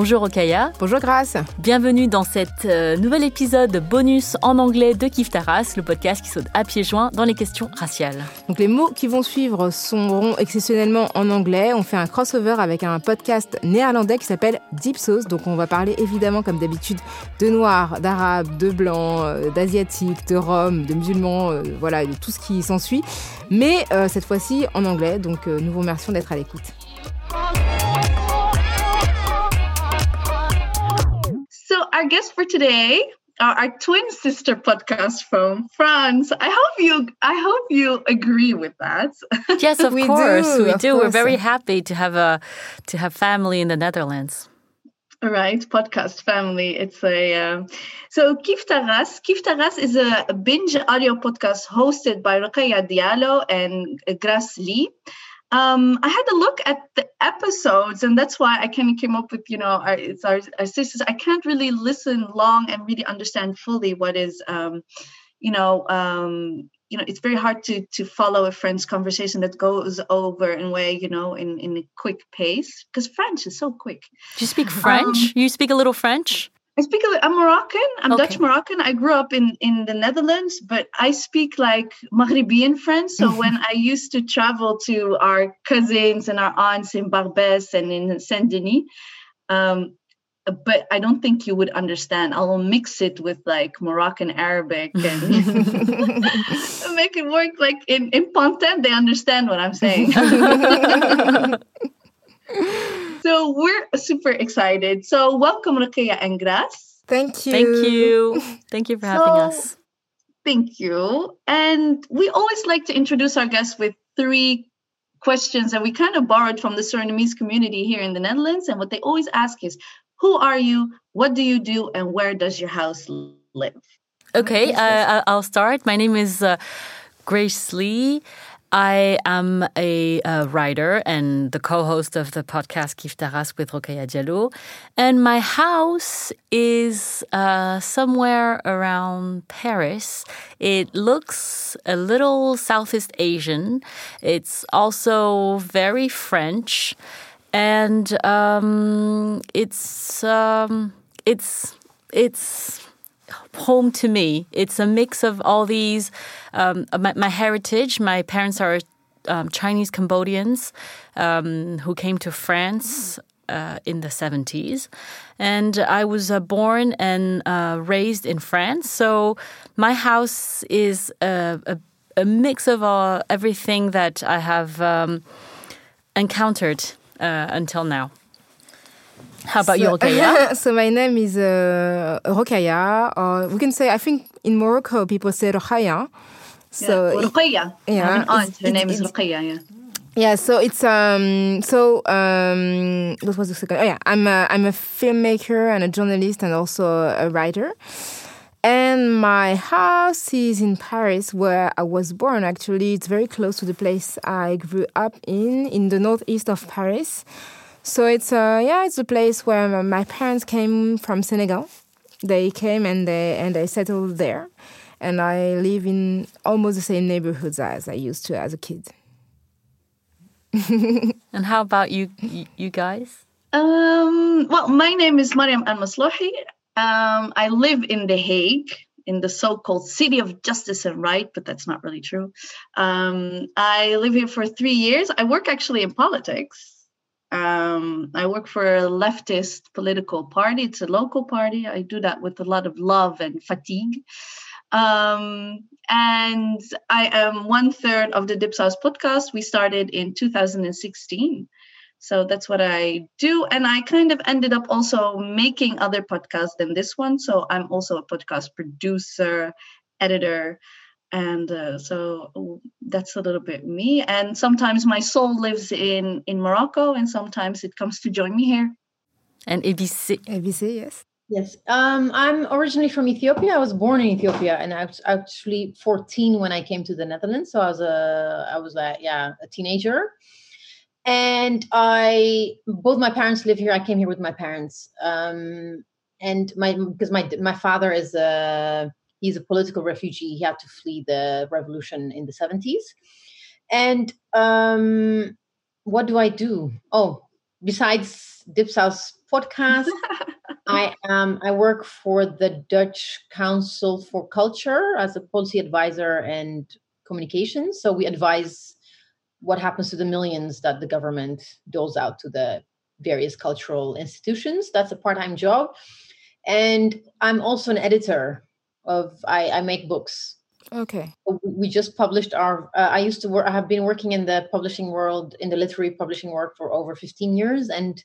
Bonjour Okaya. Bonjour Grace. Bienvenue dans cet euh, nouvel épisode bonus en anglais de Kif Taras, le podcast qui saute à pieds joints dans les questions raciales. Donc les mots qui vont suivre seront exceptionnellement en anglais. On fait un crossover avec un podcast néerlandais qui s'appelle Deep Sauce. Donc on va parler évidemment comme d'habitude de noirs, d'arabes, de blancs, euh, d'asiatiques, de roms, de musulmans, euh, voilà, de tout ce qui s'ensuit. Mais cette fois-ci en anglais. Donc nous vous remercions d'être à l'écoute. Our guest for today are our twin sister podcast from France. I hope you I hope you agree with that. Yes, of We course, do, we of do. We're very happy to have a to have family in the Netherlands. Right, podcast family. It's a um, so Kiffe ta race. Kif Taras is a binge audio podcast hosted by Rokhaya Diallo and Grace Ly. Um, I had to look at the episodes, and that's why I kind of came up with you know our, it's our, our sisters. I can't really listen long and really understand fully what is um, you know um, you know it's very hard to to follow a French conversation that goes over in way you know in in a quick pace because French is so quick. Do you speak French? you speak a little French? I speak. A, I'm Moroccan. I'm Dutch Moroccan. I grew up in in the Netherlands, but I speak like Maghribian French. So when I used to travel to our cousins and our aunts in Barbès and in Saint Denis, um, but I don't think you would understand. I'll mix it with like Moroccan Arabic and make it work. Like in in Pantin, they understand what I'm saying. so we're super excited. So welcome, Rokhaya and Grace. Thank you. Thank you. Thank you for having us. Thank you. And we always like to introduce our guests with three questions that we kind of borrowed from the Surinamese community here in the Netherlands. And what they always ask is, who are you? What do you do? And where does your house live? Okay, uh, I- I'll start. My name is uh, Grace Ly. I am a, uh writer and the co-host of the podcast Kiffe ta race with Rokhaya Diallo. And my house is uh, somewhere around Paris. It looks a little Southeast Asian. It's also very French. And um, it's um, it's it's home to me. It's a mix of all these. Um, my, my heritage. My parents are um, Chinese Cambodians um, who came to France uh, in the 70s. And I was uh, born and uh, raised in France. So my house is a, a, a mix of uh, everything that I have um, encountered uh, until now. How about you, So- Rokaya? so my name is uh, Rokaya, or we can say, I think in Morocco people say Rokaya. So yeah. it- I yeah, have an aunt. it's- Her name is it's- Ruqayya. Yeah. Yeah, so it's um so um what was the second? Oh yeah, I'm a I'm a filmmaker and a journalist and also a writer. And my house is in Paris, where I was born. Actually, it's very close to the place I grew up in, in the northeast of Paris. So it's a yeah, it's a place where my parents came from Senegal. They came and they and they settled there, and I live in almost the same neighborhoods as I used to as a kid. and how about you, you guys? Um, well, my name is Mariam Al Maslouhi. Um, I live in The Hague, in the so-called city of justice and right, but that's not really true. Um, I live here for three years. I work actually in politics. Um, I work for a leftist political party. It's a local party. I do that with a lot of love and fatigue. Um, and I am one third of the Dipsaus podcast. We started in 2016. So that's what I do. And I kind of ended up also making other podcasts than this one. So I'm also a podcast producer, editor. And uh, so that's a little bit me. And sometimes my soul lives in, in Morocco, and sometimes it comes to join me here. And Ebise. Ebise, yes. Yes, um, I'm originally from Ethiopia. I was born in Ethiopia, and I was actually 14 when I came to the Netherlands. So I was a, I was a, yeah, a teenager, and I both my parents live here. I came here with my parents, um, and my because my my father is a he's a political refugee. He had to flee the revolution in the 70s, and um, what do I do? Oh, besides Dipsaus podcast. I am. I work for the Dutch Council for Culture as a policy advisor and communications. So we advise what happens to the millions that the government doles out to the various cultural institutions. That's a part-time job, and I'm also an editor of. I, I make books. Okay. We just published our. Uh, I used to work. I have been working in the publishing world, in the literary publishing world, for over 15 years, and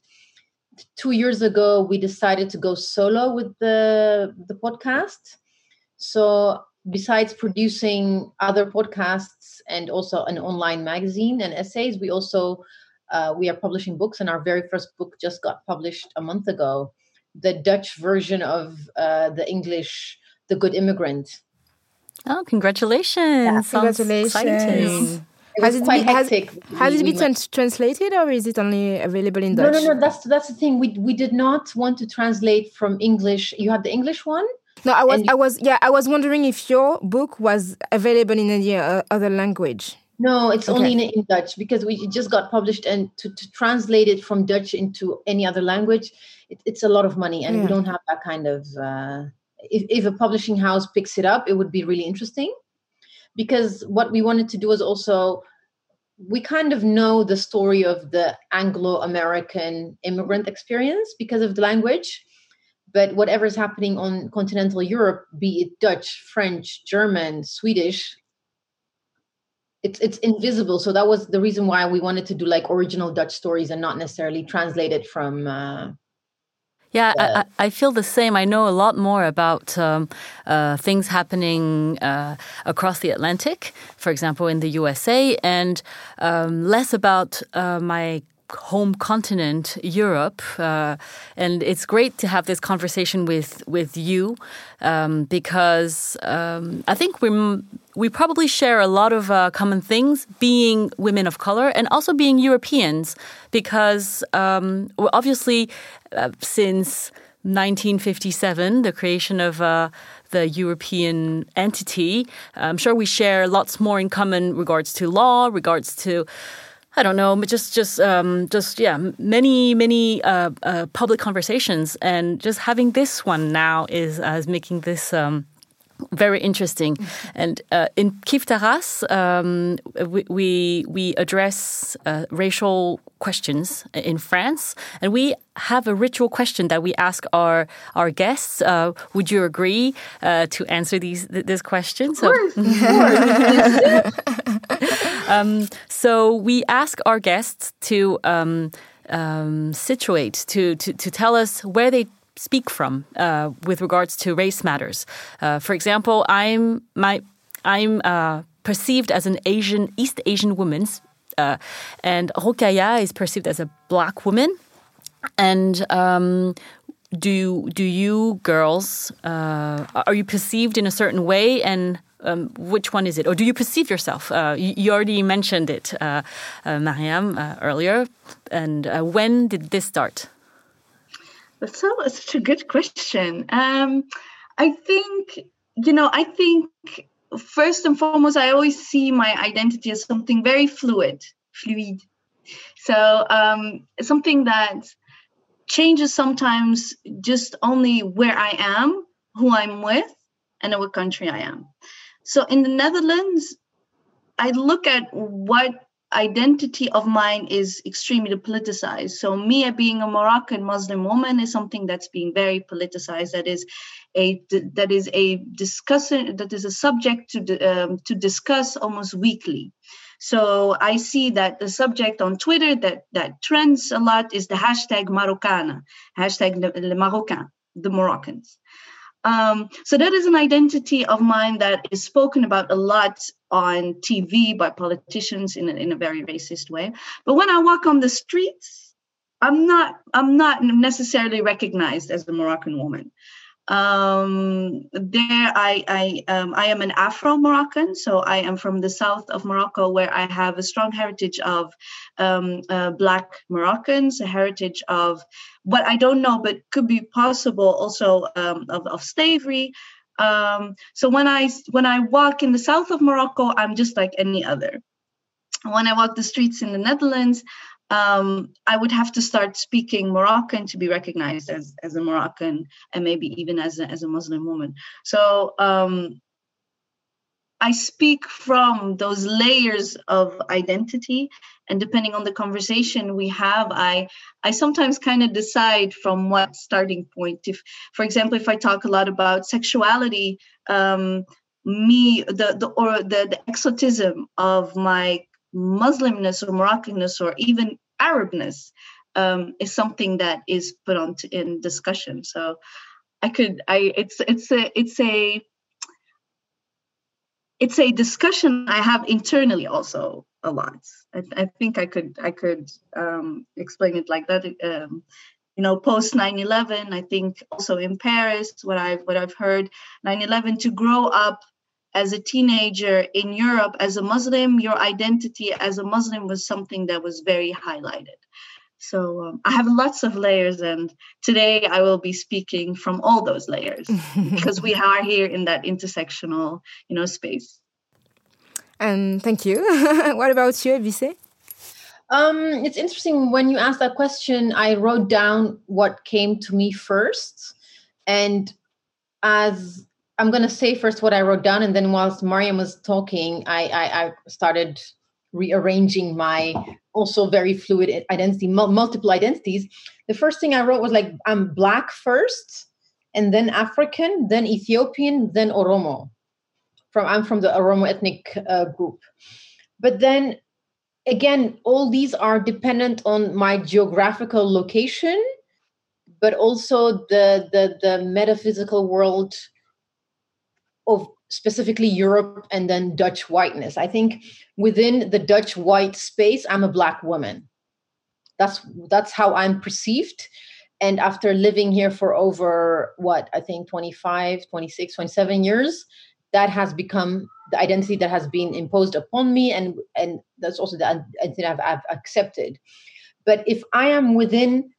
two years ago we decided to go solo with the the podcast so besides producing other podcasts and also an online magazine and essays we also uh, we are publishing books and our very first book just got published a month ago the dutch version of uh, the english the good immigrant oh congratulations yeah, congratulations has it quite been, hectic. Has, has it been trans- translated or is it only available in Dutch? No, no, no. That's that's the thing. We we did not want to translate from English. You had the English one. No, I was, I was, yeah, I was wondering if your book was available in any uh, other language. No, it's okay. only in, in, Dutch because we just got published, and to, to translate it from Dutch into any other language, it, it's a lot of money, and yeah. we don't have that kind of. Uh, if, if a publishing house picks it up, it would be really interesting because what we wanted to do was also we kind of know the story of the Anglo American immigrant experience because of the language. But whatever is happening on continental Europe, be it Dutch, French, German, Swedish, it's it's invisible. So that was the reason why we wanted to do like original Dutch stories and not necessarily translated from uh, yeah, uh, I, I, feel the same. I know a lot more about um, uh, things happening uh, across the Atlantic, for example, in the USA, and um, less about uh, my home continent, Europe, uh, and it's great to have this conversation with with you um, because um, I think we we probably share a lot of uh, common things, being women of color and also being Europeans, because um, obviously uh, since 1957, the creation of uh, the European entity, I'm sure we share lots more in common regards to law, regards to I don't know, just just um, just yeah, many many uh, uh, public conversations, and just having this one now is uh, is making this. Um, very interesting, and uh, in Kiffe ta race, um, we, we, we address uh, racial questions in France, and we have a ritual question that we ask our our guests. Uh, would you agree uh, to answer these this question? Of of course. um, so we ask our guests to. Um, um, situate to, to to tell us where they speak from uh, with regards to race matters. Uh, for example, I'm my I'm uh, perceived as an Asian East Asian woman, uh, and Rokhaya is perceived as a black woman, and. Um, do do you girls uh, are you perceived in a certain way? And um, which one is it? Or do you perceive yourself? Uh, you, already mentioned it uh, uh mariam uh, earlier. And when did this start that's so, such a good question um, i think you know i think first and foremost i always see my identity as something very fluid fluid so um, something that changes sometimes just only where I am, who I'm with, and in what country I am. So in the Netherlands, I look at what identity of mine is extremely politicized. So me being a Moroccan Muslim woman is something that's being very politicized. That is a that is a discussion that is a subject to um, to discuss almost weekly. So I see that the subject on Twitter that that trends a lot is the hashtag Marocana, hashtag le, Marocain, the Moroccans. Um, so that is an identity of mine that is spoken about a lot on TV by politicians in a, in a very racist way. But when I walk on the streets, I'm not I'm not necessarily recognized as the Moroccan woman um there i i um, i am an afro moroccan so i am from the south of morocco where i have a strong heritage of um, uh, black moroccans a heritage of what i don't know but could be possible also um, of, of slavery um, so when i when i walk in the south of morocco i'm just like any other when i walk the streets in the netherlands um, I would have to start speaking Moroccan to be recognized as, as a Moroccan and maybe even as a, as a Muslim woman. So um, I speak from those layers of identity, and depending on the conversation we have, I I sometimes kind of decide from what starting point. If, for example, if I talk a lot about sexuality, um, me the the or the, the exotism of my Muslimness or Moroccanness or even Arabness um, is something that is put on in discussion. So I could I it's it's a it's a it's a discussion I have internally also a lot. I, I think I could I could um, explain it like that. Um, you know, post 9/11, I think also in Paris, what I've what I've heard, 9/11 to grow up as a teenager in Europe as a Muslim, your identity as a Muslim was something that was very highlighted. So um, I have lots of layers, and today I will be speaking from all those layers because we are here in that intersectional, you know, space. And thank you. what about you, Ebise? Um, it's interesting when you asked that question. I wrote down what came to me first, and as I'm going to say first what I wrote down, and then whilst Mariam was talking, I, I, I started rearranging my also very fluid identity, multiple identities. The first thing I wrote was like, I'm Black first, and then African, then Ethiopian, then Oromo. From I'm from the Oromo ethnic uh, group, but then again, all these are dependent on my geographical location, but also the the the metaphysical world of specifically Europe and then Dutch whiteness. I think within the Dutch white space, I'm a black woman. That's that's how I'm perceived. And after living here for over what I think 25, 26, 27 years, that has become the identity that has been imposed upon me, and and that's also the identity I've, I've accepted. But if I am within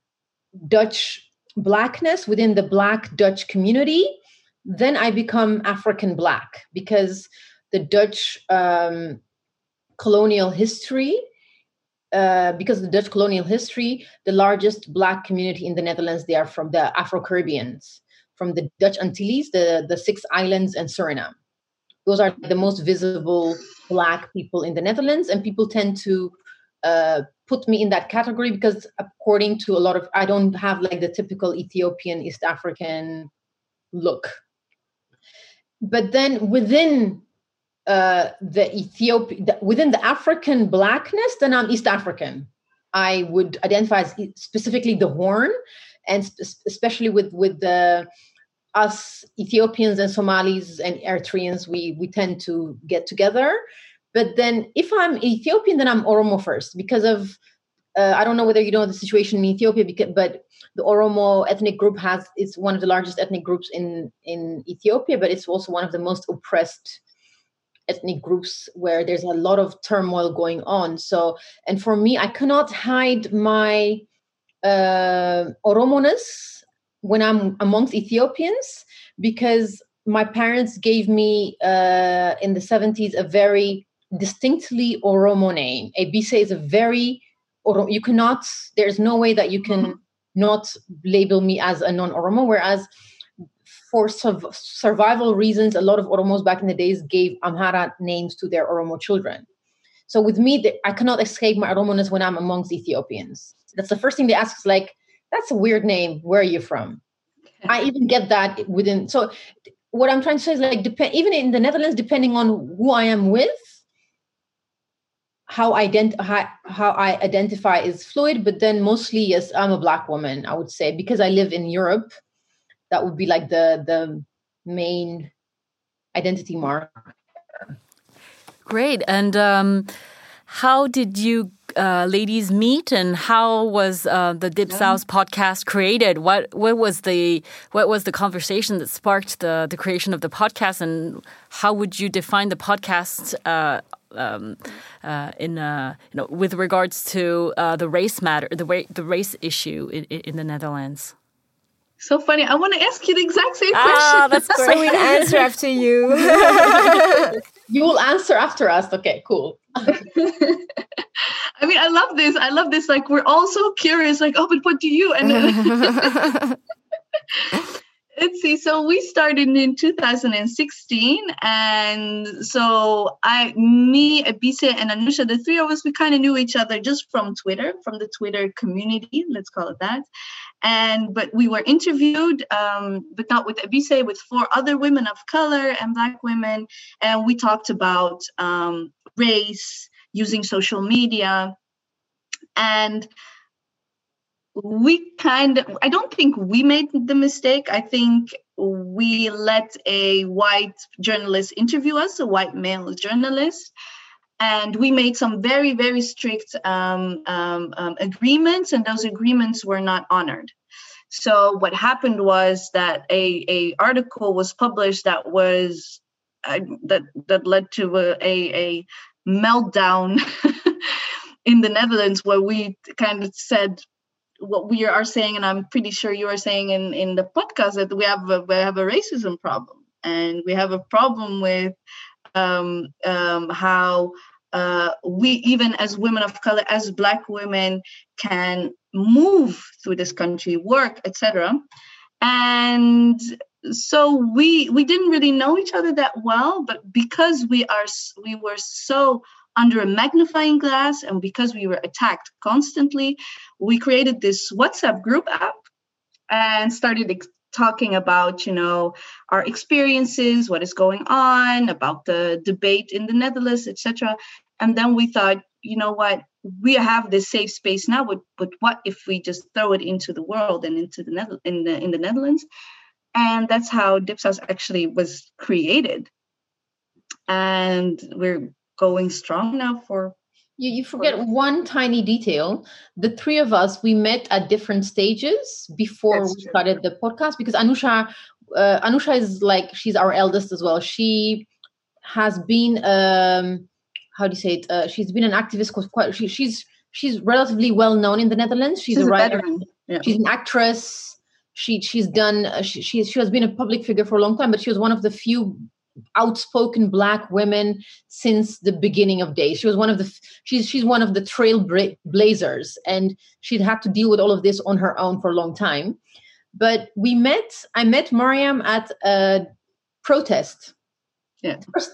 Dutch blackness, within the black Dutch community, then I become African Black because the Dutch um, colonial history, uh, because the Dutch colonial history, the largest Black community in the Netherlands, they are from the Afro Caribbeans, from the Dutch Antilles, the, the six islands, and Suriname. Those are the most visible Black people in the Netherlands, and people tend to uh, put me in that category because, according to a lot of, I don't have like the typical Ethiopian, East African look but then within uh, the Ethiopian, within the African blackness, then I'm East African. I would identify as specifically the Horn, and sp- especially with with the us Ethiopians and Somalis and Eritreans, we we tend to get together. But then, if I'm Ethiopian, then I'm Oromo first because of uh, I don't know whether you know the situation in Ethiopia, because, but the Oromo ethnic group has it's one of the largest ethnic groups in in Ethiopia, but it's also one of the most oppressed ethnic groups where there's a lot of turmoil going on. So, and for me, I cannot hide my uh, Oromoness when I'm amongst Ethiopians because my parents gave me uh, in the 70s a very distinctly Oromo name. Ebise is a very Oromo. You cannot. There's no way that you can mm-hmm. not label me as a non-Oromo. Whereas for su- survival reasons, a lot of Oromos back in the days gave Amhara names to their Oromo children. So with me, the, I cannot escape my Oromoness when I'm amongst Ethiopians. That's the first thing they ask is like, "That's a weird name. Where are you from?" I even get that within. So what I'm trying to say is like, depend even in the Netherlands, depending on who I am with, how ident- how, how I identify is fluid, but then mostly yes, I'm a black woman, I would say, because I live in Europe. That would be like the the main identity mark. Great. And um, how did you uh, ladies meet, and how was uh, the Dipsaus podcast created? What what was the what was the conversation that sparked the the creation of the podcast, and how would you define the podcast? Uh, um, uh, in uh, you know, with regards to uh, the race matter, the way the race issue in, in the Netherlands. So funny. I want to ask you the exact same ah, question. Ah, that's great. so we'll answer after you. you will answer after us. Okay, cool. I mean, I love this. I love this. Like, we're all so curious. Like, oh, but what do you? And let's see. So we started in 2016, and so I, me, Ebise, and Anusha, the three of us, we kind of knew each other just from Twitter, from the Twitter community. Let's call it that and but we were interviewed um, but not with Ebise, with four other women of color and black women and we talked about um, race using social media and we kind of i don't think we made the mistake. I think we let a white journalist interview us a white male journalist and we made some very very strict um, um, um, agreements and those agreements were not honored. So what happened was that a, a article was published that was uh, that that led to a, a, a meltdown in the netherlands where we kind of said what we are saying and i'm pretty sure you are saying in, in the podcast that we have a, we have a racism problem. And we have a problem with um, um, how uh, we even as women of color as black women can move through this country work etc and so we we didn't really know each other that well but because we are we were so under a magnifying glass and because we were attacked constantly we created this whatsapp group app and started talking about you know our experiences what is going on about the debate in the netherlands etc and then we thought you know what? We have this safe space now but, but what if we just throw it into the world and into the Nether- in the in the netherlands? And that's how dipsaus actually was created. And we're going strong now for you, you forget one tiny detail. The three of us, we met at different stages before we true. started the podcast because Anusha, uh, Anusha is like, she's our eldest as well. She has been, um, how do you say it? Uh, she's been an activist quite, she, she's, she's relatively well known in the Netherlands. She's, she's a writer. Yeah. She's an actress. She, she's done, uh, she, she, she has been a public figure for a long time, but she was one of the few outspoken black women since the beginning of days. She was one of the she's she's one of the trailblazers, and she'd had to deal with all of this on her own for a long time. But we met. I met Mariam at a protest. Yeah. First,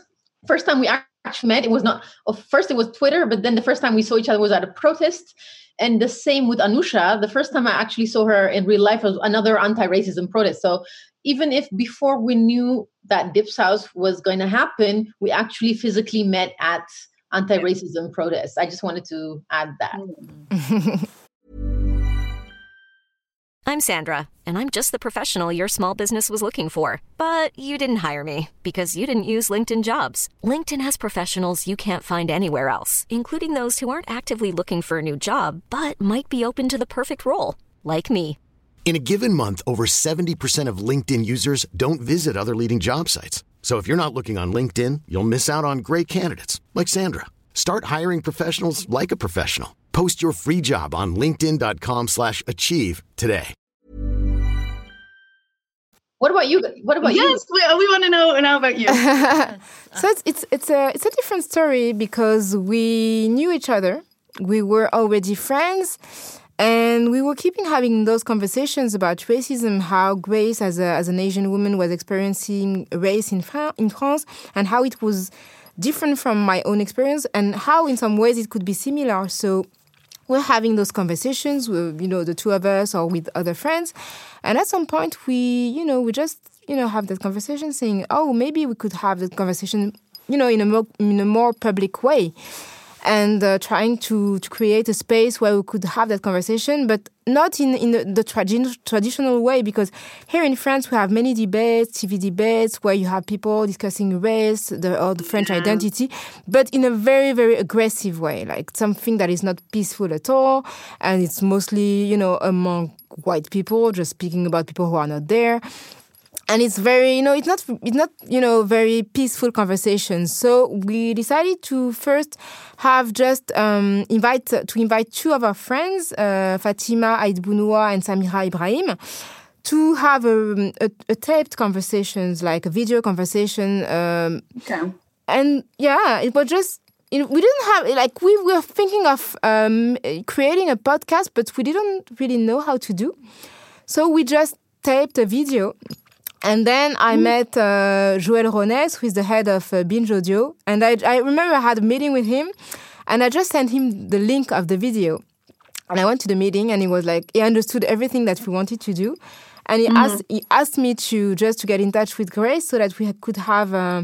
first time we actually met, it was not. Well, first it was Twitter, but then the first time we saw each other was at a protest. And the same with Anusha. The first time I actually saw her in real life was another anti-racism protest. So even if before we knew that Dipsaus was going to happen, we actually physically met at anti-racism protests. I just wanted to add that. I'm Sandra, and I'm just the professional your small business was looking for. But you didn't hire me because you didn't use LinkedIn jobs. LinkedIn has professionals you can't find anywhere else, including those who aren't actively looking for a new job but might be open to the perfect role, like me. In a given month, over 70% of LinkedIn users don't visit other leading job sites. So if you're not looking on LinkedIn, you'll miss out on great candidates like Sandra. Start hiring professionals like a professional. Post your free job on linkedin.com/achieve slash achieve today. What about you? What about you? Yes, we, we want to know now about you. so it's it's it's a it's a different story because we knew each other. We were already friends. And we were keeping having those conversations about racism, how Grace, as, a, as an Asian woman, was experiencing race in, Fra- in France, and how it was different from my own experience, and how in some ways it could be similar. So we're having those conversations with, you know, the two of us or with other friends. And at some point, we, you know, we just, you know, have that conversation saying, oh, maybe we could have that conversation, you know, in a more, in a more public way and uh, trying to, to create a space where we could have that conversation, but not in, in the, the tradi- traditional way, because here in France we have many debates, TV debates, where you have people discussing race the, or the French yeah. identity, but in a very, very aggressive way, like something that is not peaceful at all, and it's mostly, you know, among white people, just speaking about people who are not there and it's very you know it's not it's not you know very peaceful conversations so we decided to first have just um, invite to invite two of our friends uh, fatima ait bounoua and samira ibrahim to have a, a, a, taped conversations like a video conversation um, okay. and yeah it was just you know, we didn't have like we were thinking of um, creating a podcast but we didn't really know how to do so we just taped a video and then I mm. met uh, Joël Ronez, who is the head of uh, Binge Audio. And I, I remember I had a meeting with him, and I just sent him the link of the video. And I went to the meeting, and he was like, he understood everything that we wanted to do. And he, mm-hmm. asked, he asked me to just to get in touch with Grace so that we could have uh,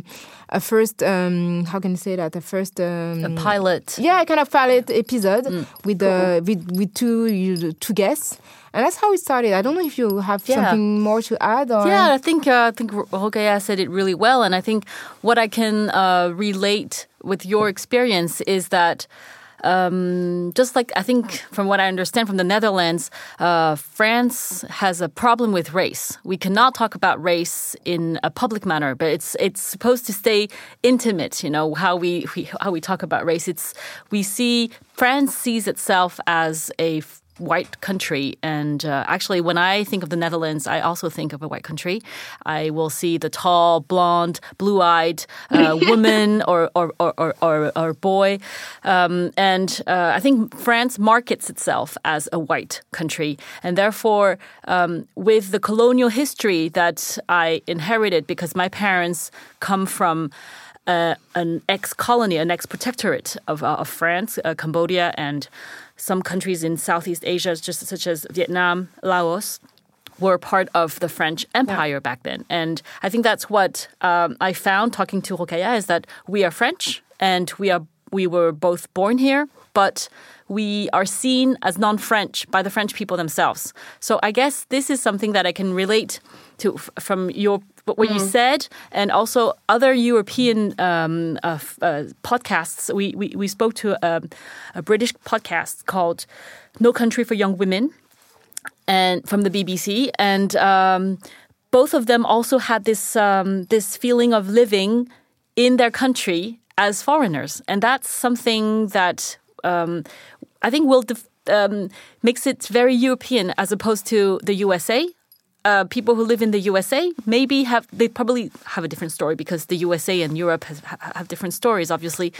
a first, um, how can I say that? A first. Um, a pilot. Yeah, kind of pilot episode mm. with, cool. uh, with, with two, two guests and that's how it started. I don't know if you have yeah. something more to add. Or... Yeah, I think uh, I think Rokhaya said it really well, and I think what I can uh, relate with your experience is that. Um, just like I think from what I understand from the Netherlands, uh, France has a problem with race. We cannot talk about race in a public manner, but it's it's supposed to stay intimate. You know how we, we how we talk about race. It's we see France sees itself as a white country. And uh, actually, when I think of the Netherlands, I also think of a white country. I will see the tall, blonde, blue eyed uh, woman or, or, or, or, or boy. Um, and uh, I think France markets itself as a white country. And therefore, um, with the colonial history that I inherited because my parents come from uh, an ex-colony, an ex-protectorate of, uh, of France, uh, Cambodia, and some countries in Southeast Asia, just such as Vietnam, Laos, were part of the French Empire yeah. back then. And I think that's what um, I found talking to Rokhaya is that we are French and we are we were both born here, but we are seen as non-French by the French people themselves. So I guess this is something that I can relate to from your but what mm. you said, and also other European um, uh, uh, podcasts, we, we, we spoke to a, um, a, British podcast called No Country for Young Women, and from the BBC, and um, both of them also had this um, this feeling of living in their country as foreigners, and that's something that um, I think will. Def- um, makes it very European as opposed to the USA, uh, people who live in the USA maybe have they probably have a different story because the USA and Europe has, have different stories, obviously,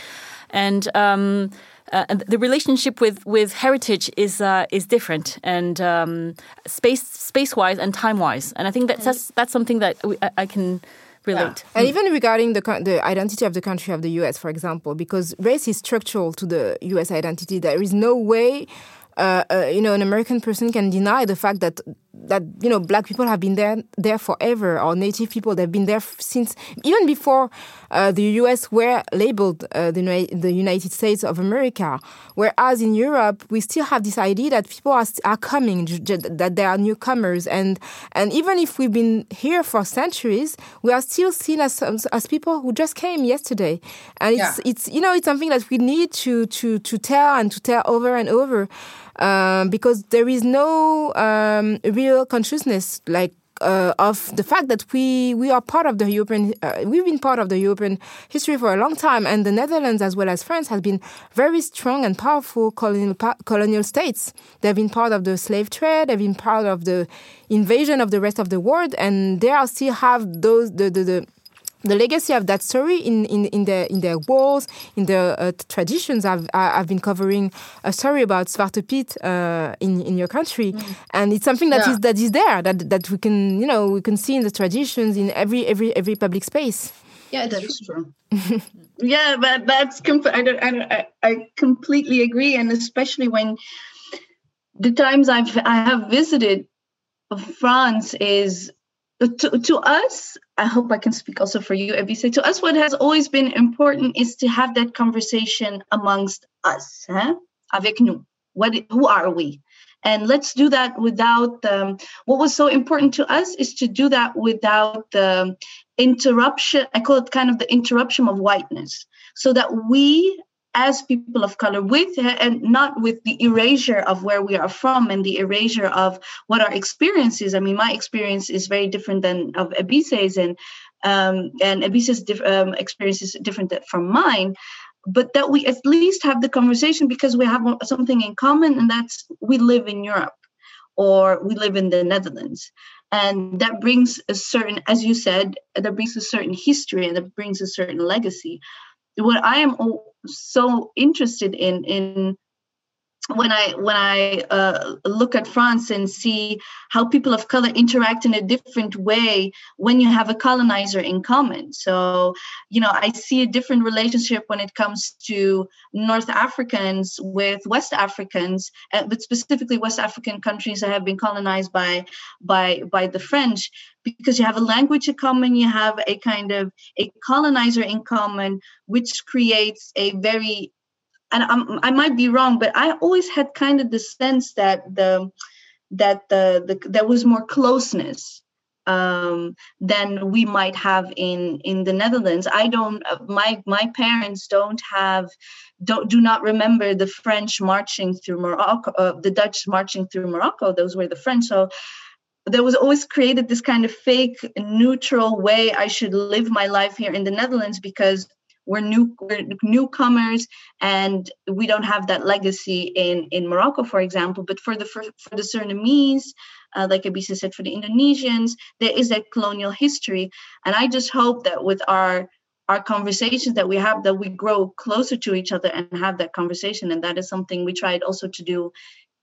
and. Um, uh, and the relationship with, with heritage is uh, is different and um, space space wise and time wise, and I think that's that's, that's something that we, I, I, can relate. Yeah. And even regarding the the identity of the country of the U.S., for example, because race is structural to the U.S. identity, there is no way uh, uh, you know, an American person can deny the fact that that you know black people have been there there forever or native people they've been there since even before uh, the US were labeled uh, the, the United States of America. Whereas in Europe we still have this idea that people are, are coming that they are newcomers. And and even if we've been here for centuries we are still seen as as people who just came yesterday. And it's yeah. it's you know it's something that we need to to to tell and to tell over and over um, because there is no um, real consciousness like uh, of the fact that we we are part of the European uh, we've been part of the European history for a long time, and the Netherlands as well as France has been very strong and powerful colonial colonial states. They've been part of the slave trade. They've been part of the invasion of the rest of the world, and they are still have those the the, the the legacy of that story in, in, in, the, in their walls, in the uh, traditions. I've, I've been covering a story about Zwarte Piet uh, in, in your country. Mm. And it's something that yeah. is that is there, that, that we can, you know, we can see in the traditions in every, every, every public space. Yeah, that's true. yeah, but that's com- I, don't, I, don't, I, I completely agree. And especially when the times I've, I have visited France is to, to us, I hope I can speak also for you, Ebise. To us, what has always been important is to have that conversation amongst us, huh? avec nous. What, who are we? And let's do that without um, what was so important to us is to do that without the interruption. I call it kind of the interruption of whiteness, so that we as people of color with and not with the erasure of where we are from and the erasure of what our experience is. I mean, my experience is very different than of Ebise's and um, and Ebise's diff- um, experience is different from mine. But that we at least have the conversation because we have something in common, and that's we live in Europe or we live in the Netherlands. And that brings a certain, as you said, that brings a certain history and that brings a certain legacy. What I am so interested in in when I when I uh, look at France and see how people of color interact in a different way when you have a colonizer in common. So, you know, I see a different relationship when it comes to North Africans with West Africans, uh, but specifically West African countries that have been colonized by by by the French, because you have a language in common, you have a kind of a colonizer in common, which creates a very and I'm, i might be wrong, but I always had kind of the sense that the that the, the there was more closeness um, than we might have in in the Netherlands. I don't. My my parents don't have don't do not remember the French marching through Morocco, uh, the Dutch marching through Morocco. Those were the French. So there was always created this kind of fake neutral way I should live my life here in the Netherlands because we're new we're newcomers and we don't have that legacy in in Morocco for example. But for the for, for the Surinamese uh, like Ebise said for the Indonesians there is that colonial history. And I just hope that with our our conversations that we have that we grow closer to each other and have that conversation. And that is something we tried also to do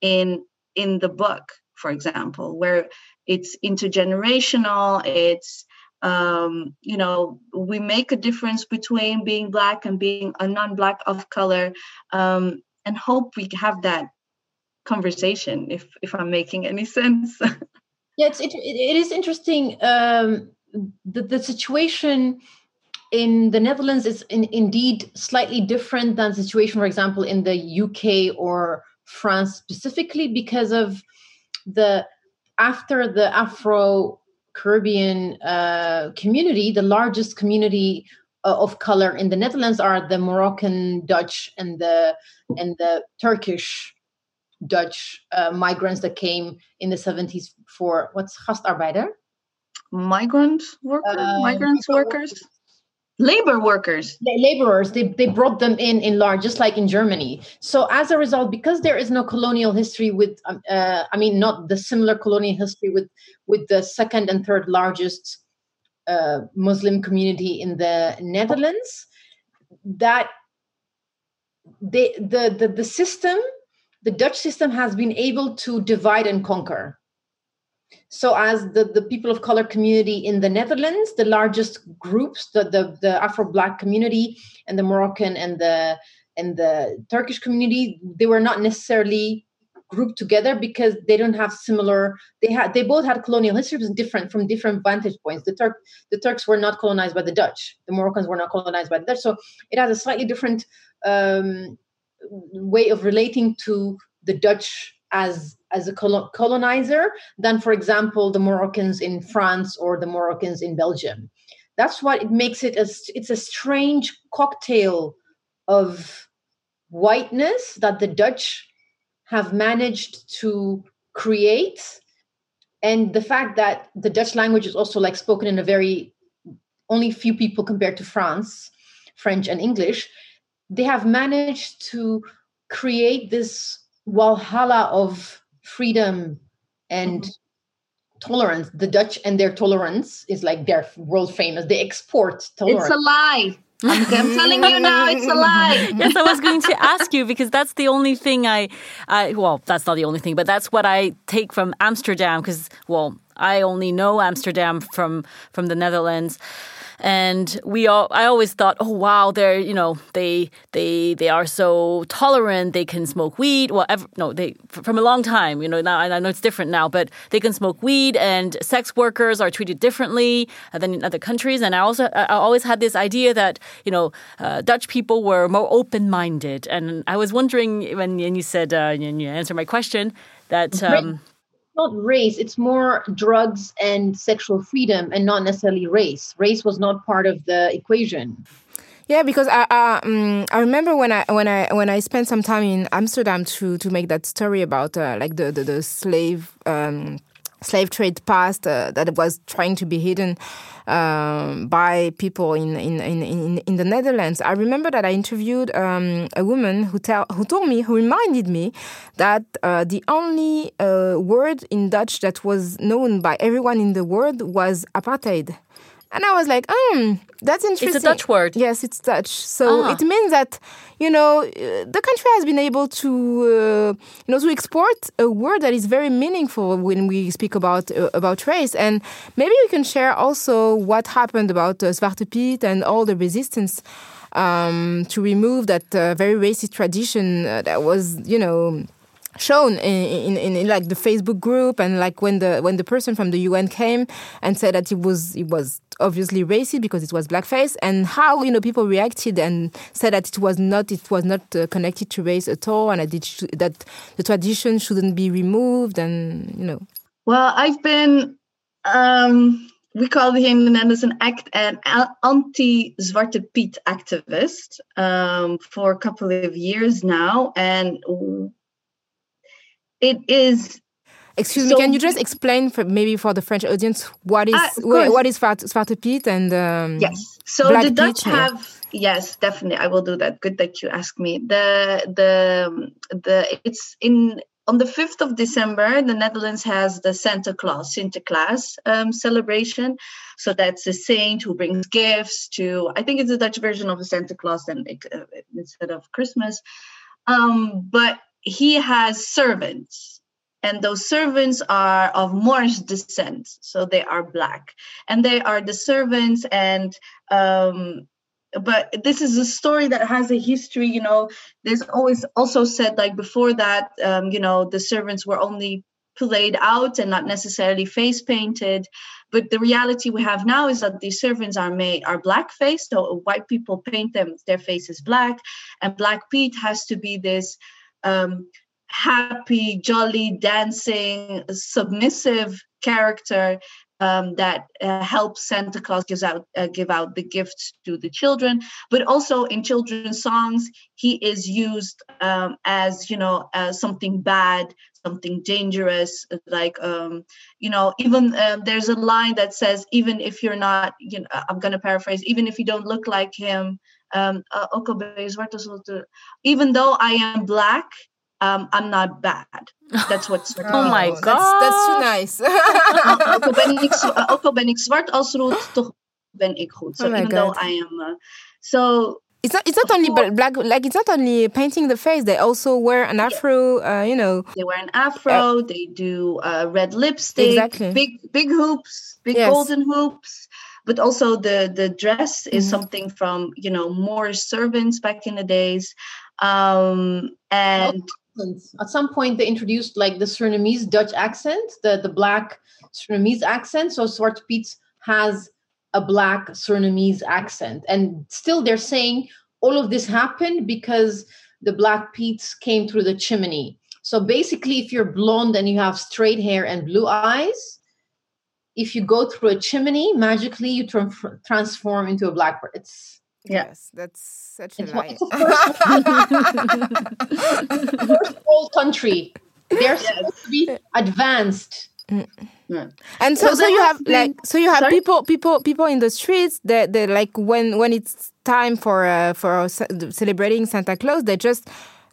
in in the book for example where it's intergenerational it's um, you know, we make a difference between being black and being a non-black of color, um, and hope we have that conversation. If if I'm making any sense. yeah, it's, it, it is interesting. Um, the the situation in the Netherlands is in, indeed slightly different than the situation, for example, in the UK or France specifically because of the after the Afro Caribbean uh, community, the largest community uh, of color in the Netherlands are the Moroccan Dutch and the and the Turkish Dutch uh, migrants that came in the 70s for what's gastarbeider? Migrant workers, uh, migrants workers labor workers. Laborers they, they brought them in in large just like in germany. So as a result because there is no colonial history with um, uh, i mean not the similar colonial history with with the second and third largest uh, muslim community in the netherlands that they, the, the the system the dutch system has been able to divide and conquer so, as the, the people of color community in the Netherlands, the largest groups, the, the, the Afro Black community and the Moroccan and the and the Turkish community, they were not necessarily grouped together because they don't have similar they had they both had colonial history but different from different vantage points. The turk the turks were not colonized by the dutch. The moroccans were not colonized by the dutch. So it has a slightly different um, way of relating to the dutch as as a colonizer than for example the moroccans in france or the moroccans in belgium. That's what it makes it as it's a strange cocktail of whiteness that the dutch have managed to create and the fact that the dutch language is also like spoken in a very only few people compared to france french and english they have managed to create this walhalla of freedom and mm-hmm. tolerance. The dutch and their tolerance is like they're world famous. They export tolerance it's a lie. I'm, I'm, telling you now, it's a lie. yes, I was going to ask you because that's the only thing I, I, well, that's not the only thing, but that's what I take from Amsterdam because, well, I only know Amsterdam from from the Netherlands and we all I always thought, oh wow, they're you know they they they are so tolerant. They can smoke weed. Well, ever, no, they from a long time. You know now I know it's different now, but they can smoke weed, and sex workers are treated differently than in other countries. And I also I always had this idea that you know uh, Dutch people were more open minded, and I was wondering when you said uh, you answered my question that. Um, not race it's more drugs and sexual freedom and not necessarily race. Race was not part of the equation. Yeah, because I uh, um, I remember when I when I when I spent some time in Amsterdam to to make that story about uh, like the the, the slave um, slave trade past uh, that was trying to be hidden um, by people in, in, in, in, the Netherlands. I remember that I interviewed um, a woman who, tell, who told me, who reminded me that uh, the only uh, word in Dutch that was known by everyone in the world was apartheid. And I was like, um, that's interesting. It's a Dutch word. Yes, it's Dutch. So ah. it means that, you know, uh, the country has been able to, uh, you know, to export a word that is very meaningful when we speak about uh, about race. And maybe we can share also what happened about uh, Zwarte Piet and all the resistance um, to remove that uh, very racist tradition uh, that was, you know, shown in, in, in, like the Facebook group and like when the when the person from the UN came and said that it was it was obviously racist because it was blackface and how you know people reacted and said that it was not it was not uh, connected to race at all and that that the tradition shouldn't be removed and you know. Well I've been um we call him in the an act an anti-Zwarte Piet activist um, for a couple of years now, and it is Excuse so, me, can you just explain for maybe for the French audience what is uh, what is Zwarte Piet and um, yes, so Black the Dutch have yeah. yes, definitely. I will do that. Good that you asked me. The the the it's in on the fifth of December. The Netherlands has the Santa Claus Sinterklaas um, celebration. So that's a saint who brings gifts to. I think it's a Dutch version of a Santa Claus, and uh, instead of Christmas. Um, but he has servants and those servants are of Moorish descent, so they are black, and they are the servants. And um, but this is a story that has a history. You know, there's always also said like before that, um, you know, the servants were only played out and not necessarily face painted. But the reality we have now is that these servants are made are black faced, so white people paint them their faces black, and Black Pete has to be this um, happy, jolly, dancing, submissive character um, that uh, helps Santa Claus gives out uh, give out the gifts to the children. But also in children's songs, he is used um, as you know something bad, something dangerous. Like um, you know, even um, there's a line that says, even if you're not, you know, I'm going to paraphrase, even if you don't look like him, um, uh, even though I am black, um, I'm not bad. That's what's Oh my god, that's, that's too nice. ook, al ben ik, ook al ben ik zwart als rood, toch ben ik goed. So oh even god. though I am, uh, so it's not it's not only black like it's not only painting the face they also wear an afro uh, you know they wear an afro uh, they do uh, red lipstick exactly. big big hoops big yes. golden hoops but also the the dress is mm-hmm. something from you know Moorish servants back in the days um and At some point, they introduced like the Surinamese Dutch accent, the, the black Surinamese accent. So Zwarte Piet has a black Surinamese accent. And still, they're saying all of this happened because the black Piets came through the chimney. So basically, if you're blonde and you have straight hair and blue eyes, if you go through a chimney, magically you transform into a blackbird. person. It's Yes, that's such a it's, lie. It's a first world country. They're supposed to be advanced. And so, Well, so you have been- like, so you have Sorry? people, people, people in the streets. That they like when when it's time for uh, for celebrating Santa Claus, they just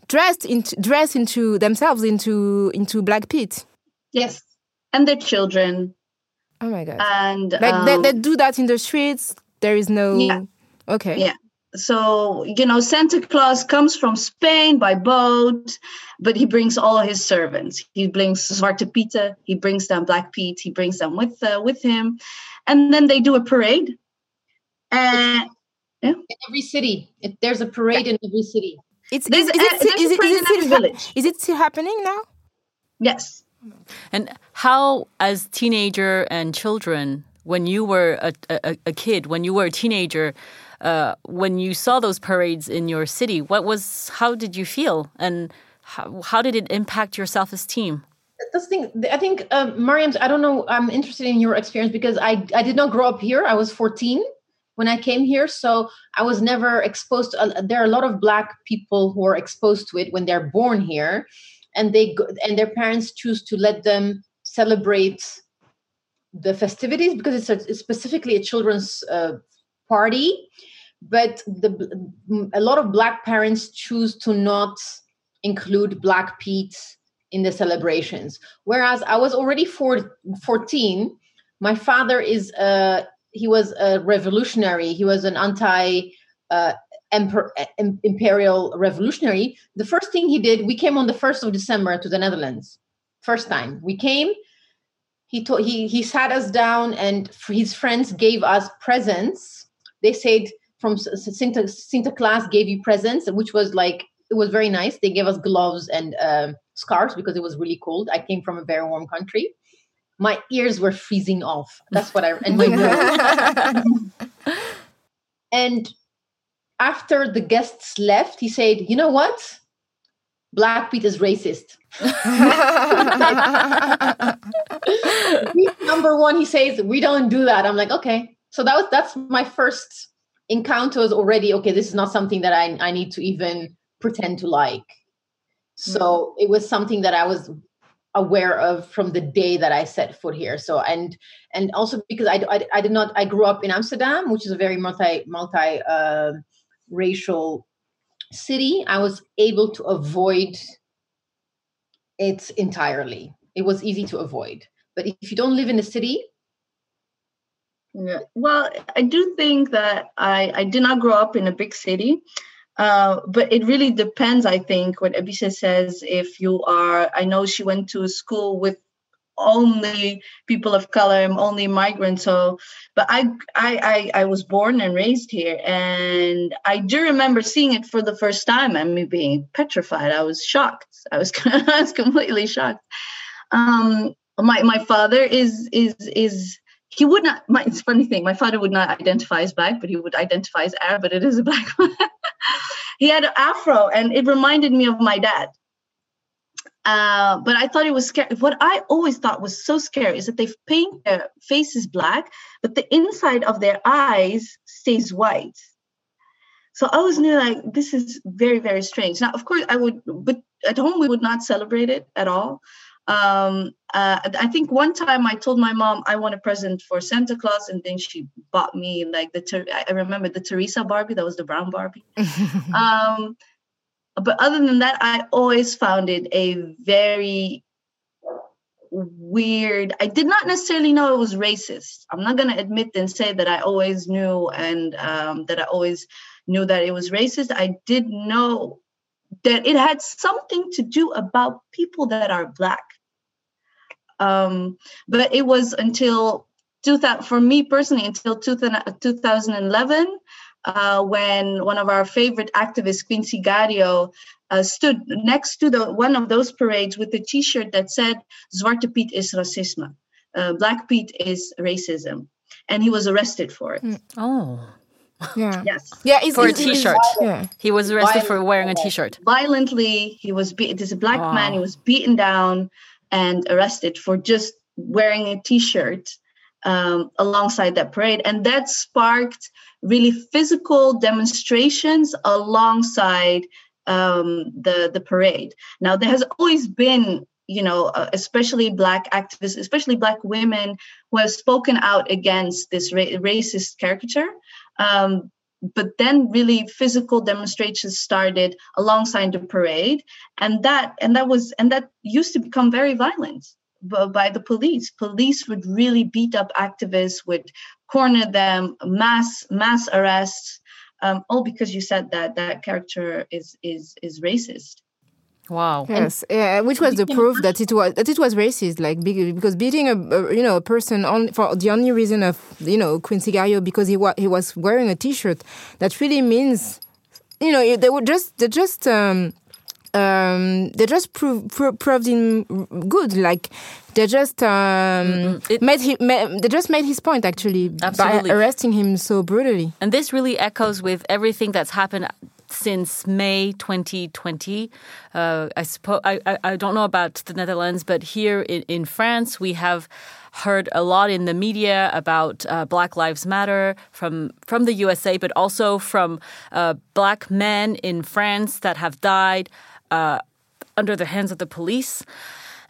dressed into dress into themselves into into Black Pete. Yes. And their children. Oh my god! And like they, um, they do that in the streets. There is no. Yeah. Okay. Yeah. So, you know, Santa Claus comes from Spain by boat, but he brings all his servants. He brings Zwarte Pieten, he brings them Black Pete, he brings them with uh, with him. And then they do a parade. And In every city, it, there's a parade in every city. It's is, is, a- it, there's is, a it, parade is, in it still every hap- village. is it still happening now? yes. And how, as teenager and children, when you were a, a, a kid, when you were a teenager, uh, when you saw those parades in your city, what was, how did you feel, and how, how did it impact your self esteem? That's the thing. I think, um, Mariam, I don't know. I'm interested in your experience because I, I did not grow up here. I was 14 when I came here. So I was never exposed to, uh, there are a lot of black people who are exposed to it when they're born here and they go, and their parents choose to let them celebrate the festivities because it's, a, it's specifically a children's uh, party. But the a lot of black parents choose to not include black Pete in the celebrations. Whereas i was already four, 14 my father is a he was a revolutionary. He was an anti uh, imperial revolutionary the first thing he did we came on the 1st of december to the netherlands. First time. We came he told he he sat us down and his friends gave us presents. They said from Santa, Santa Claus gave you presents which was like it was very nice. They gave us gloves and um, scarves because it was really cold. I came from a very warm country. My ears were freezing off. That's what i and my and after the guests left he said you know what? Black pete is racist. Number one he says we don't do that. I'm like okay. So that was that's my first encounter was already okay this is not something that i, I need to even pretend to like. So it was something that i was aware of from the day that i set foot here. So and and also because i i, I did not i grew up in amsterdam which is a very multi multi uh, racial city i was able to avoid it entirely it was easy to avoid but if you don't live in a city Yeah. Well, I do think that I, I did not grow up in a big city, uh, but it really depends, I think, what Ebise says. If you are, I know she went to a school with only people of color, i'm only migrants. So, but I, I, I, I was born and raised here, and I do remember seeing it for the first time and me being petrified. I was shocked. I was, I was completely shocked. Um, my my father is is is he would not my it's funny thing my father would not identify as black but he would identify as arab but it is a black one he had an afro and it reminded me of my dad uh, but i thought it was scary. What i always thought was so scary is that they paint their faces black but the inside of their eyes stays white. So i was knew like this is very very strange. Now of course i would but at home we would not celebrate it at all. Um uh, i think one time i told my mom i want a present for santa claus and then she bought me like the i remember the teresa barbie that was the brown barbie. Um but other than that i always found it a very weird i did not necessarily know it was racist. I'm not going to admit and say that i always knew and um, that i always knew that it was racist. I did know that it had something to do about people that are black. Um, but it was until 2000 for me personally until 2000, 2011 uh, when one of our favorite activists Quinsy Gario uh, stood next to the one of those parades with a T-shirt that said "Zwarte Piet is racisme," uh, Black Pete is racism, and he was arrested for it. Mm. Oh. Yeah. Yes. Yeah, it's, for a T-shirt. Yeah. He was arrested for wearing a T-shirt. Violently, he was. Be- it is a black oh. man. He was beaten down and arrested for just wearing a T-shirt um, alongside that parade, and that sparked really physical demonstrations alongside um, the the parade. Now, there has always been you know, uh, especially black activists, especially black women who have spoken out against this ra- racist caricature. Um, but then really physical demonstrations started alongside the parade and that and that was and that used to become very violent by the police police would really beat up activists would corner them mass mass arrests um, all because you said that that character is is is racist Wow. Yes, yeah, which was the proof that it was that it was racist. Like because beating a, a you know a person on for the only reason of you know Quinsy Gario because he was he was wearing a T-shirt that really means you know they were just they just um, um, they just prove, pro- proved him good. Like they just um, it, made him. They just made his point actually absolutely. by arresting him so brutally. And this really echoes with everything that's happened since May 2020. Uh, I suppose I, I, I, don't know about the Netherlands, but here in, in, France, we have heard a lot in the media about uh, Black Lives Matter from from the USA, but also from uh, black men in France that have died uh, under the hands of the police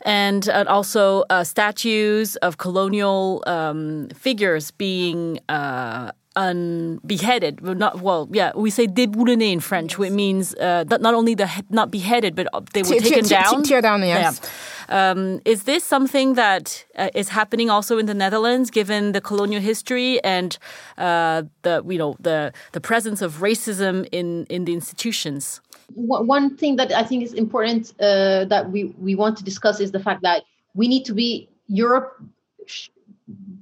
and uh, also uh, statues of colonial um, figures being uh, un- beheaded. Not well, yeah. We say déboulonné in French, which means uh, that not only the not beheaded, but they were taken down. Tear down, yes. Yeah. Um, is this something that uh, is happening also in the Netherlands, given the colonial history and uh, the you know the the presence of racism in in the institutions? One thing that I think is important uh, that we we want to discuss is the fact that we need to be Europe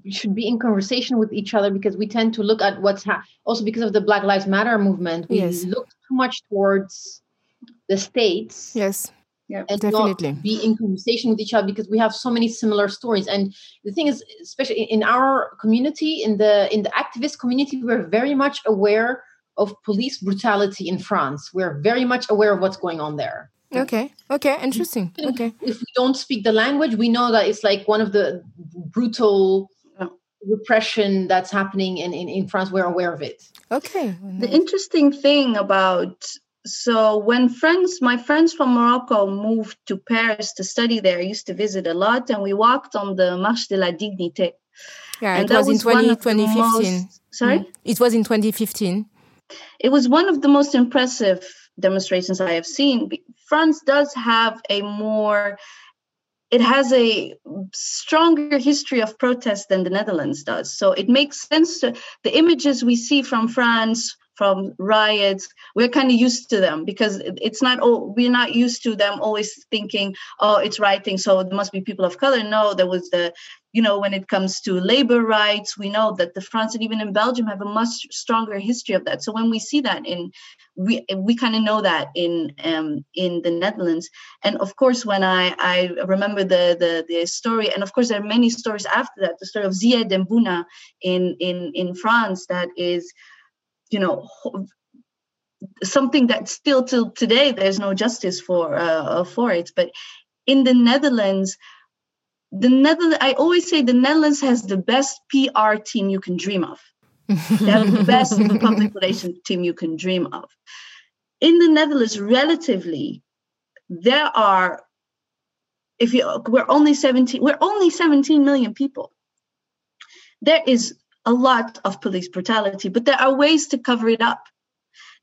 should be in conversation with each other because we tend to look at what's ha- also because of the Black Lives Matter movement. We yes. look too much towards the states. Yes. Yeah, and definitely be in conversation with each other because we have so many similar stories. And the thing is, especially in our community, in the in the activist community, we're very much aware of police brutality in France. We're very much aware of what's going on there. Okay. Okay. Interesting. Okay. If we don't speak the language, we know that it's like one of the brutal repression that's happening in, in, in France. We're aware of it. Okay. The interesting thing about so when friends my friends from morocco moved to paris to study there i used to visit a lot and we walked on the marche de la dignité yeah and it was, was in 20, 2015 most, sorry mm. it was in 2015 it was one of the most impressive demonstrations i have seen france does have a more it has a stronger history of protest than the Netherlands does. So it makes sense to the images we see from France from riots we're kind of used to them because it's not all we're not used to them always thinking oh it's rioting so there must be people of color no there was the you know when it comes to labor rights we know that the france and even in belgium have a much stronger history of that so when we see that in we we kind of know that in um, in the Netherlands. And of course, when I I remember the the the story, and of course there are many stories after that. The story of Zyed Bouna in in in France that is, you know. Something that still till today there's no justice for uh, for it, but in the Netherlands, the Netherlands I always say the Netherlands has the best PR team you can dream of they have the best public relations team you can dream of. In the Netherlands, relatively, there are, if you we're only 17, we're only 17 million people. There is a lot of police brutality, but there are ways to cover it up.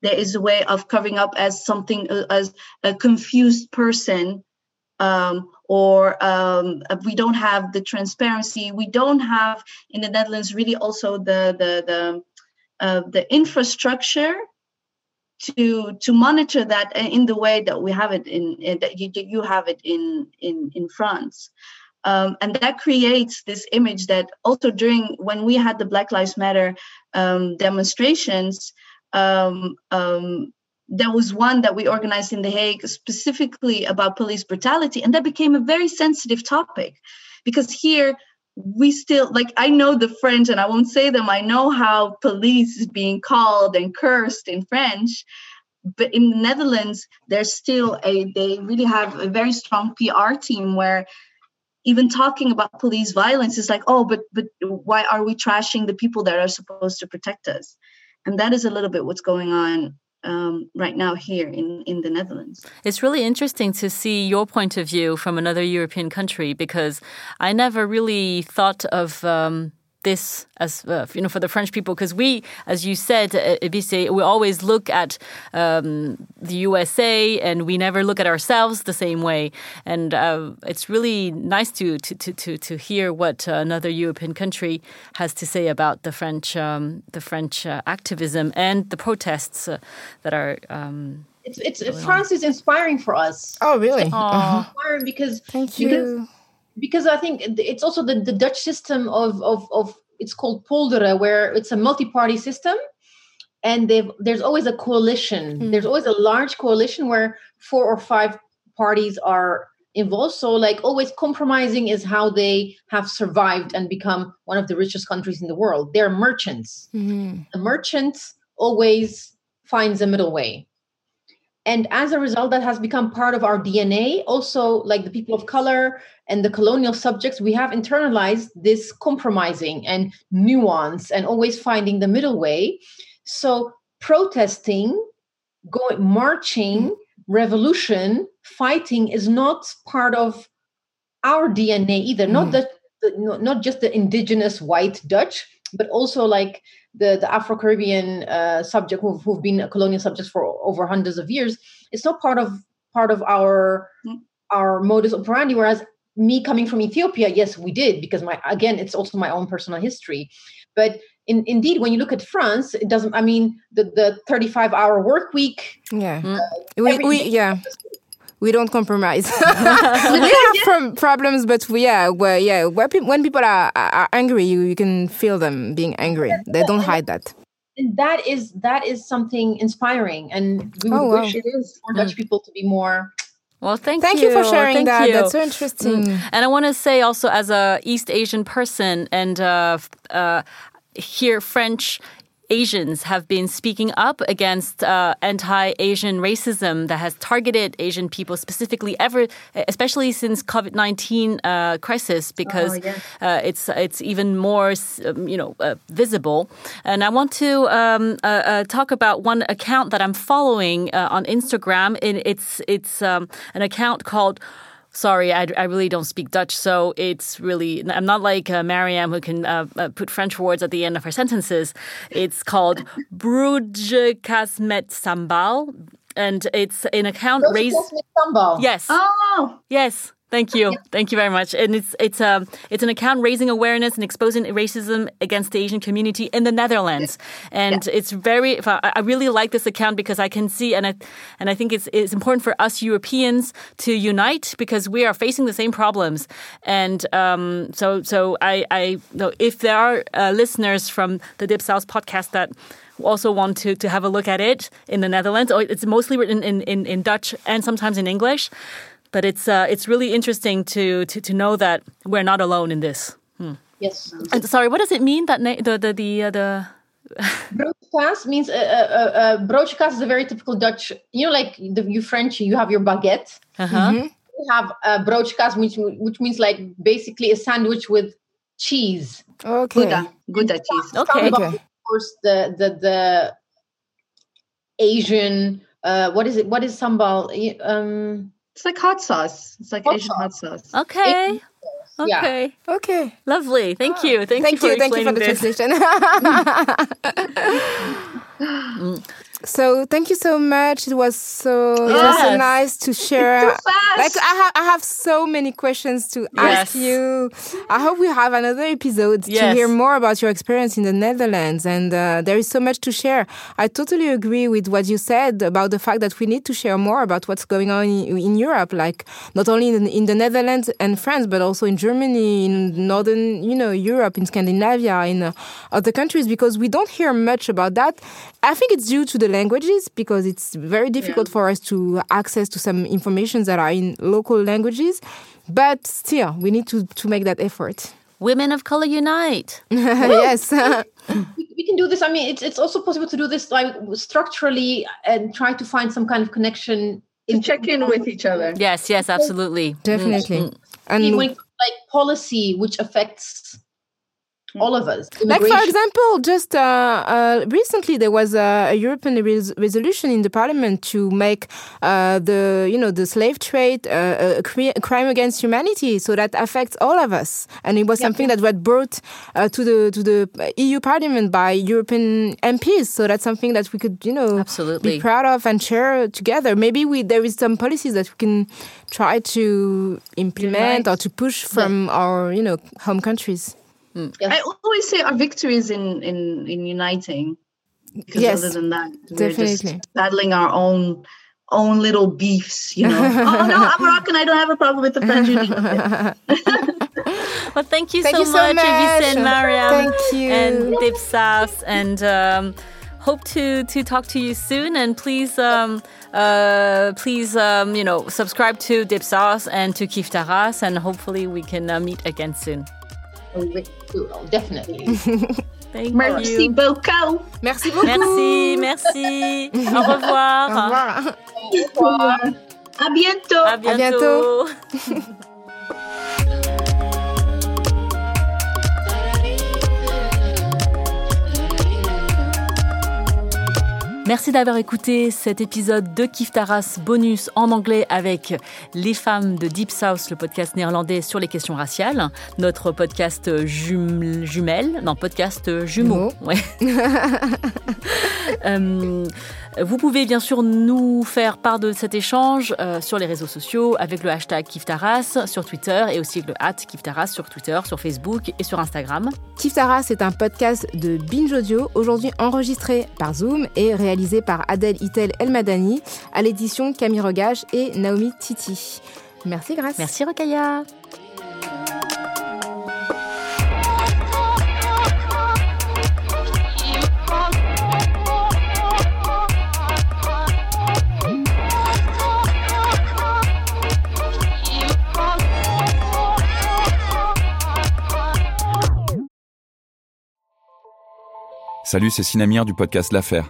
There is a way of covering up as something uh, as a confused person um, or um, uh, we don't have the transparency. We don't have in the Netherlands really also the the the uh, the infrastructure to to monitor that in the way that we have it in, in that you you have it in in in France. Um, and that creates this image that also during when we had the Black Lives Matter um, demonstrations, um, um there was one that we organized in The Hague specifically about police brutality, and that became a very sensitive topic because here we still like I know the French and I won't say them. I know how police is being called and cursed in French, but in the Netherlands, there's still a they really have a very strong PR team where even talking about police violence is like, oh, but but why are we trashing the people that are supposed to protect us? And that is a little bit what's going on um, right now here in, in the Netherlands. It's really interesting to see your point of view from another European country because I never really thought of um, this as uh, you know for the French people because we, as you said, uh, we always look at um, the USA and we never look at ourselves the same way. And uh, it's really nice to to to to hear what another European country has to say about the French um, the French uh, activism and the protests uh, that are. Um, it's, it's France on. is inspiring for us. Oh, really? Inspiring because thank you. Because, because I think it's also the, the Dutch system of, of, of it's called polderen, where it's a multi-party system, and there's always a coalition. Mm. There's always a large coalition where four or five parties are involved. So, like always, compromising is how they have survived and become one of the richest countries in the world. They're merchants. Mm-hmm. A merchant always finds a middle way and as a result that has become part of our dna also like the people of color and the colonial subjects we have internalized this compromising and nuance and always finding the middle way. So protesting going marching revolution fighting is not part of our dna either. Mm. not the, the not just the indigenous white dutch but also like the, the Afro Caribbean uh, subject who've, who've been a colonial subjects for over hundreds of years, it's not part of part of our mm. our modus operandi. Whereas me coming from Ethiopia, yes, we did because my again, it's also my own personal history. But in, indeed, when you look at France, it doesn't. I mean, the the thirty five hour work week. Yeah, uh, we, we yeah we don't compromise. we have problems, but we, yeah, where, yeah, where pe- when people are, are angry, you, you can feel them being angry. They don't hide that. And that is that is something inspiring, and we would oh, wish wow. it is for Dutch mm. people to be more well, thank, thank you. you. for sharing thank that. You. That's so interesting. Mm. And I want to say also, as a East Asian person, and uh, uh, here French Asians have been speaking up against uh, anti-Asian racism that has targeted Asian people specifically ever, especially since COVID-19 uh, crisis, because oh, yes. uh, it's it's even more um, you know uh, visible. And I want to um, uh, uh, talk about one account that I'm following on Instagram. it's it's um, an account called sorry, I, I, really don't speak Dutch, so it's really I'm not like uh, Mariam who can uh, uh, put French words at the end of her sentences. It's called Broodjes met sambal, and it's an account raised. Yes. Oh. Yes. Thank you, thank you very much. And it's it's um it's an account raising awareness and exposing racism against the Asian community in the Netherlands, and yeah. it's very. I really like this account because I can see and I and I think it's it's important for us Europeans to unite because we are facing the same problems. And um, so so I I know if there are uh, listeners from the Dipsaus podcast that also want to, to have a look at it in the Netherlands. It's mostly written in, in, in Dutch and sometimes in English. But it's uh, it's really interesting to, to to know that we're not alone in this. Hmm. Yes. And sorry, what does it mean that na- the the the uh, the broodkaas means uh, uh, uh, is a very typical Dutch. You know, like the, you French, you have your baguette. Uh-huh. Mm-hmm. We have uh, broodkaas, which which means like basically a sandwich with cheese. Okay. Gouda, Gouda cheese. Okay. okay. Of course, the the the Asian. Uh, what is it? What is sambal? Um, it's like hot sauce. It's like hot Asian sauce. hot sauce. Okay. Okay. Yeah. Okay. Lovely. Thank you. Thank, Thank you. you. Thank you for the this. translation. mm. So thank you so much. It was so yes. it was so nice to share. Like I have I have so many questions to yes. ask you. I hope we have another episode yes. to hear more about your experience in the Netherlands. And uh, there is so much to share. I totally agree with what you said about the fact that we need to share more about what's going on in, in Europe, like not only in, in the Netherlands and France, but also in Germany, in northern you know Europe, in Scandinavia, in uh, other countries, because we don't hear much about that. I think it's due to the languages because it's very difficult Yeah. for us to access to some informations that are in local languages. But still, we need to, to make that effort. Women of color unite. yes. we, we can do this. I mean, it's it's also possible to do this like structurally and try to find some kind of connection. In check in with each other. Yes, yes, absolutely. Definitely. Mm. And Even when it comes to, like policy, which affects all of us. Like for example, just uh, uh, recently there was a, a European res- resolution in the Parliament to make uh, the you know the slave trade uh, a, cri- a crime against humanity. So that affects all of us, and it was something that was brought uh, to the to the EU Parliament by European MPs. So that's something that we could you know Absolutely. be proud of and share together. Maybe we there is some policies that we can try to implement or to push from our you know home countries. Yes. I always say our victory is in in in uniting. Because Yes, other than that, we're definitely. just battling our own own little beefs. You know. oh no, I'm Moroccan. I don't have a problem with the French Union. Well, thank you Thank so you so much, much. And Mariam. Thank you. And Dipsaus. And um, hope to, to talk to you soon. And please, um, uh, please, um, you know, subscribe to Dipsaus and to Kiffe ta race. And hopefully we can uh, meet again soon. Definitely. Thank Merci you. beaucoup. Merci beaucoup. Merci, merci. Au revoir. Au revoir. À bientôt. À bientôt. bientôt. Merci d'avoir écouté cet épisode de Kif Taras bonus en anglais avec les femmes de Deep South, le podcast néerlandais sur les questions raciales, notre podcast jum- jumelle, non podcast jumeau. Ouais. Euh, vous pouvez bien sûr nous faire part de cet échange euh, sur les réseaux sociaux avec le hashtag Kiftaras sur Twitter et aussi avec le hat Kiftaras sur Twitter, sur Facebook et sur Instagram. Kiftara, c'est un podcast de Binge Audio, aujourd'hui enregistré par Zoom et réalisé par Adèle Itel Elmadani, à l'édition Camille Rogage et Naomi Titi. Merci, Grâce. Merci Rokaya. Salut, c'est Sinamir du podcast L'Affaire.